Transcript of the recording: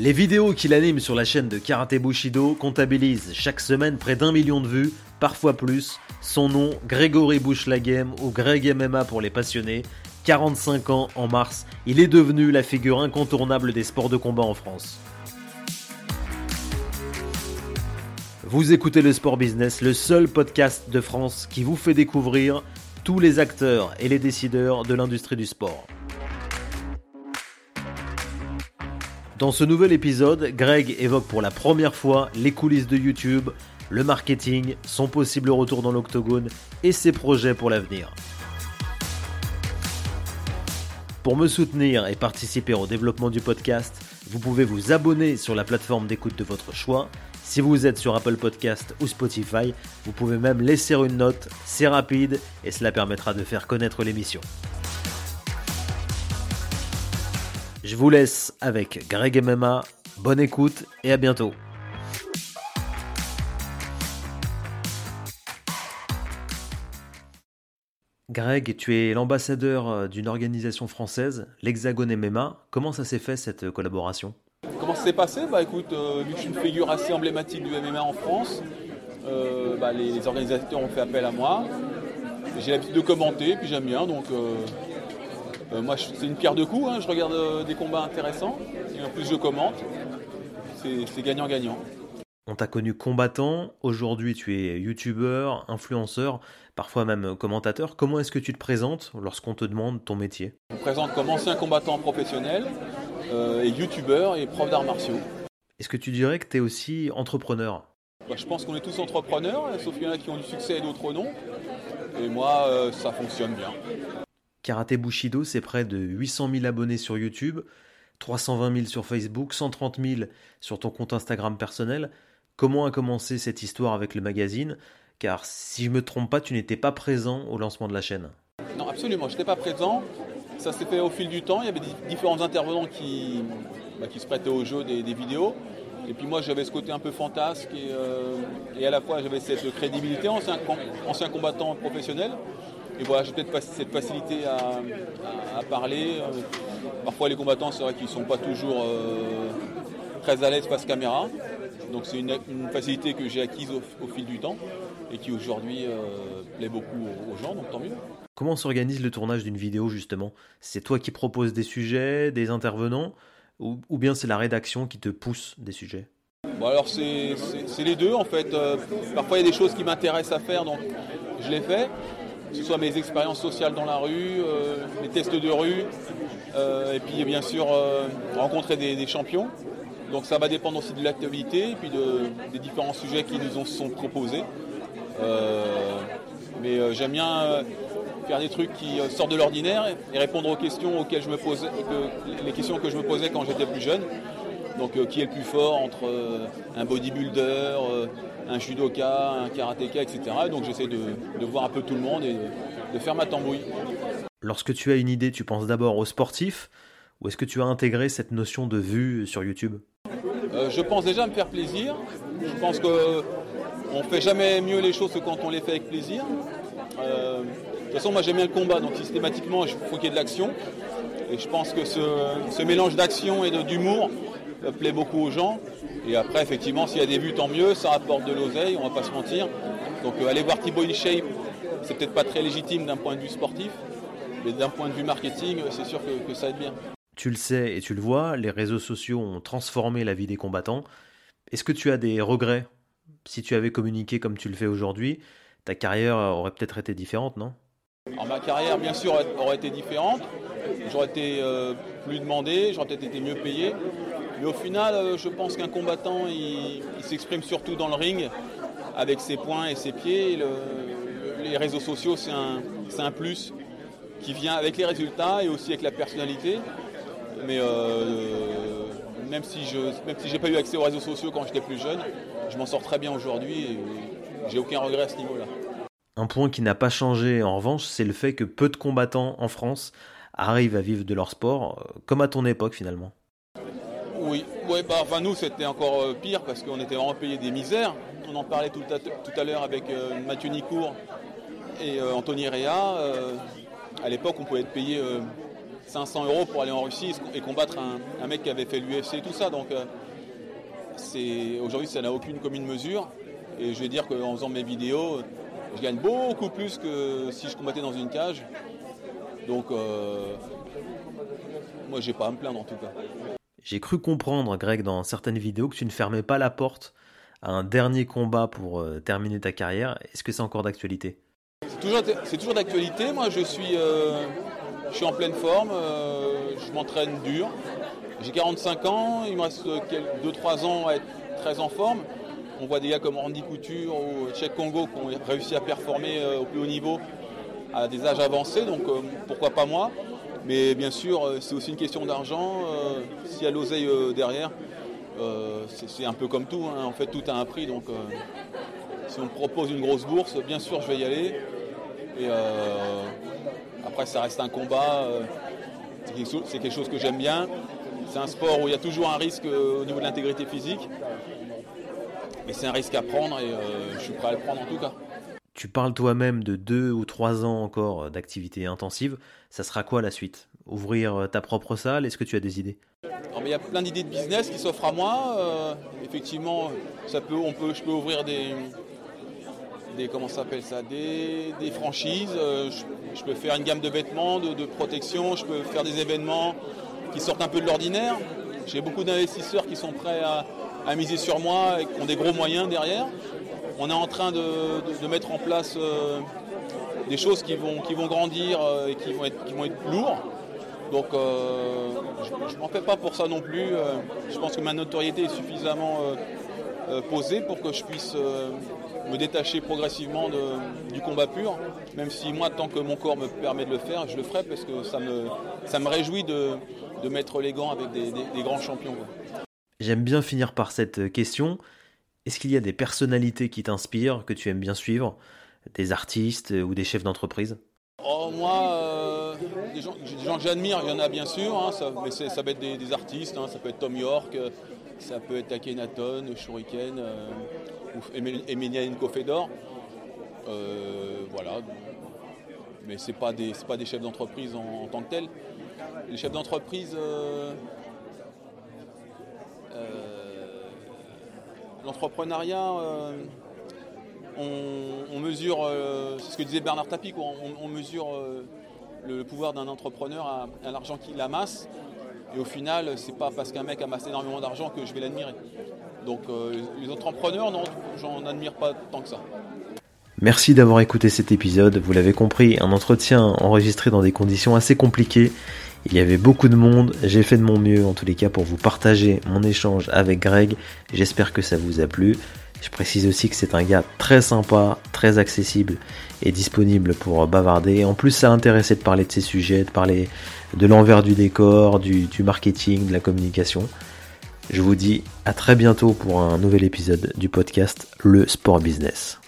Les vidéos qu'il anime sur la chaîne de Karate Bushido comptabilisent chaque semaine près d'un million de vues, parfois plus. Son nom, Grégory Bouchlagem ou Greg MMA pour les passionnés. 45 ans en mars, il est devenu la figure incontournable des sports de combat en France. Vous écoutez le Sport Business, le seul podcast de France qui vous fait découvrir tous les acteurs et les décideurs de l'industrie du sport. Dans ce nouvel épisode, Greg évoque pour la première fois les coulisses de YouTube, le marketing, son possible retour dans l'octogone et ses projets pour l'avenir. Pour me soutenir et participer au développement du podcast, vous pouvez vous abonner sur la plateforme d'écoute de votre choix. Si vous êtes sur Apple Podcast ou Spotify, vous pouvez même laisser une note, c'est rapide et cela permettra de faire connaître l'émission. Je vous laisse avec Greg MMA. Bonne écoute et à bientôt. Greg, tu es l'ambassadeur euh, d'une organisation française, l'Hexagone MMA. Comment ça s'est fait cette collaboration? Comment ça s'est passé? Bah écoute, euh, vu que je suis une figure assez emblématique du MMA en France, euh, bah, les, organisateurs ont fait appel à moi. J'ai l'habitude de commenter, puis j'aime bien, donc euh, moi, c'est une pierre de coups. Hein. Je regarde euh, des combats intéressants et en plus je commente. C'est gagnant-gagnant. On t'a connu combattant, aujourd'hui tu es youtubeur, influenceur, parfois même commentateur. Comment est-ce que tu te présentes lorsqu'on te demande ton métier? Je me présente comme ancien combattant professionnel, euh, et youtubeur et prof d'arts martiaux. Est-ce que tu dirais que tu es aussi entrepreneur? Bah, Je pense qu'on est tous entrepreneurs, sauf qu'il y en a qui ont du succès et d'autres non. Et moi, ça fonctionne bien. Karaté Bushido, c'est près de 800 000 abonnés sur YouTube, 320 000 sur Facebook, 130 000 sur ton compte Instagram personnel. Comment a commencé cette histoire avec le magazine? Car si je me trompe pas, tu n'étais pas présent au lancement de la chaîne. Non, absolument, je n'étais pas présent. Ça s'est fait au fil du temps. Il y avait différents intervenants qui, bah, qui se prêtaient au jeu des, vidéos. Et puis moi, j'avais ce côté un peu fantasque et, euh, à la fois j'avais cette crédibilité, ancien, ancien combattant professionnel. Et voilà, j'ai peut-être cette facilité à, parler. Parfois, les combattants, c'est vrai qu'ils ne sont pas toujours euh, très à l'aise face caméra. Donc, c'est une, facilité que j'ai acquise au, fil du temps et qui aujourd'hui euh, plaît beaucoup aux, gens, donc tant mieux. Comment s'organise le tournage d'une vidéo, justement? C'est toi qui proposes des sujets, des intervenants, ou, bien c'est la rédaction qui te pousse des sujets? Bon alors c'est les deux en fait. Euh, parfois il y a des choses qui m'intéressent à faire donc je les fais que ce soit mes expériences sociales dans la rue, euh, mes tests de rue, euh, et puis bien sûr euh, rencontrer des, champions. Donc ça va dépendre aussi de l'actualité et puis des différents sujets qui nous sont proposés. mais j'aime bien faire des trucs qui sortent de l'ordinaire et répondre aux questions auxquelles je me posais, les questions que je me posais quand j'étais plus jeune. Donc qui est le plus fort entre un bodybuilder, un judoka, un karatéka, etc. Donc j'essaie de, voir un peu tout le monde et de faire ma tambouille. Lorsque tu as une idée, tu penses d'abord aux sportifs ou est-ce que tu as intégré cette notion de vue sur YouTube? Euh, Je pense déjà à me faire plaisir. Je pense qu'on ne fait jamais mieux les choses que quand on les fait avec plaisir. Euh, de toute façon, moi j'aime bien le combat, donc systématiquement il faut qu'il y ait de l'action. Et je pense que ce, ce mélange d'action et d'humour plaît beaucoup aux gens. Et après, effectivement, s'il y a des vues, tant mieux, ça rapporte de l'oseille, on va pas se mentir. Donc euh, aller voir Thibaut InShape, c'est peut-être pas très légitime d'un point de vue sportif, mais d'un point de vue marketing, c'est sûr que, ça aide bien. Tu le sais et tu le vois, les réseaux sociaux ont transformé la vie des combattants. Est-ce que tu as des regrets Si tu avais communiqué comme tu le fais aujourd'hui, ta carrière aurait peut-être été différente, non? Alors, ma carrière, bien sûr, aurait été différente. J'aurais été euh, plus demandé, j'aurais peut-être été mieux payé. Mais au final, euh, je pense qu'un combattant, il, s'exprime surtout dans le ring avec ses poings et ses pieds. les réseaux sociaux, c'est un, plus qui vient avec les résultats et aussi avec la personnalité. Mais euh, même si je n'ai pas eu accès aux réseaux sociaux quand j'étais plus jeune, je m'en sors très bien aujourd'hui et j'ai aucun regret à ce niveau-là. Un point qui n'a pas changé en revanche, c'est le fait que peu de combattants en France arrivent à vivre de leur sport, euh, comme à ton époque finalement. Oui, ouais, bah, enfin, nous c'était encore euh, pire parce qu'on était vraiment payé des misères. On en parlait tout à, l'heure avec euh, Mathieu Nicourt et euh, Anthony Réa. à l'époque, on pouvait être payé 500 euros pour aller en Russie et combattre un, mec qui avait fait l'UFC et tout ça. Donc aujourd'hui ça n'a aucune commune mesure. Et je vais dire qu'en faisant mes vidéos, je gagne beaucoup plus que si je combattais dans une cage. Donc moi j'ai pas à me plaindre en tout cas. J'ai cru comprendre, Greg, dans certaines vidéos, que tu ne fermais pas la porte à un dernier combat pour euh, terminer ta carrière. Est-ce que c'est encore d'actualité? C'est toujours, d'actualité. Moi, je suis, euh, je suis en pleine forme. Euh, je m'entraîne dur. J'ai 45 ans. Il me reste 2-3 ans à être très en forme. On voit des gars comme Randy Couture ou Cheikh Congo qui ont réussi à performer au plus haut niveau à des âges avancés. Donc, pourquoi pas moi? Mais bien sûr, euh, c'est aussi une question d'argent. Euh, s'il y a l'oseille euh, derrière, c'est un peu comme tout. Hein. En fait, tout a un prix. Donc, si on me propose une grosse bourse, bien sûr, je vais y aller. Et après, ça reste un combat. c'est quelque chose que j'aime bien. C'est un sport où il y a toujours un risque au niveau de l'intégrité physique. Mais c'est un risque à prendre et je suis prêt à le prendre en tout cas. Tu parles toi-même de deux ou trois ans encore euh, d'activité intensive. Ça sera quoi la suite? Ouvrir euh, ta propre salle Est-ce que tu as des idées? Il y a plein d'idées de business qui s'offrent à moi. Euh, effectivement, ça peut, on peut, je peux ouvrir des, des comment s'appelle ça, des, franchises. je, peux faire une gamme de vêtements, de, protection. Je peux faire des événements qui sortent un peu de l'ordinaire. J'ai beaucoup d'investisseurs qui sont prêts à miser sur moi et qui ont des gros moyens derrière on est en train de, mettre en place euh, des choses qui vont, grandir euh, et qui vont être, qui lourds. Donc euh, je ne m'en fais pas pour ça non plus. je pense que ma notoriété est suffisamment posée pour que je puisse me détacher progressivement du combat pur. Même si moi, tant que mon corps me permet de le faire, je le ferai parce que ça me, ça me réjouit de, mettre les gants avec des, grands champions. J'aime bien finir par cette question. Est-ce qu'il y a des personnalités qui t'inspirent, que tu aimes bien suivre? Des artistes ou des chefs d'entreprise? Oh, Moi, euh, des, gens, que j'admire, il y en a bien sûr, hein, ça, mais ça peut être des, artistes, hein, ça peut être Tom York, euh, ça peut être Akhenaton, Shuriken, euh, ou. Euh, voilà. Mais ce n'est pas, des, pas des chefs d'entreprise en, tant que tels. Les chefs d'entreprise, l'entrepreneuriat, euh, on, mesure, euh, c'est ce que disait Bernard Tapie, on, mesure euh, le pouvoir d'un entrepreneur à, l'argent qu'il amasse. Et au final, c'est pas parce qu'un mec amasse énormément d'argent que je vais l'admirer. Donc les entrepreneurs, non, j'en admire pas tant que ça. Merci d'avoir écouté cet épisode. Vous l'avez compris, un entretien enregistré dans des conditions assez compliquées il y avait beaucoup de monde, j'ai fait de mon mieux en tous les cas pour vous partager mon échange avec Greg. J'espère que ça vous a plu. Je précise aussi que c'est un gars très sympa, très accessible et disponible pour bavarder. En plus, ça a intéressé de parler de ces sujets, de parler de l'envers du décor, du, du marketing, de la communication. Je vous dis à très bientôt pour un nouvel épisode du podcast Le Sport Business.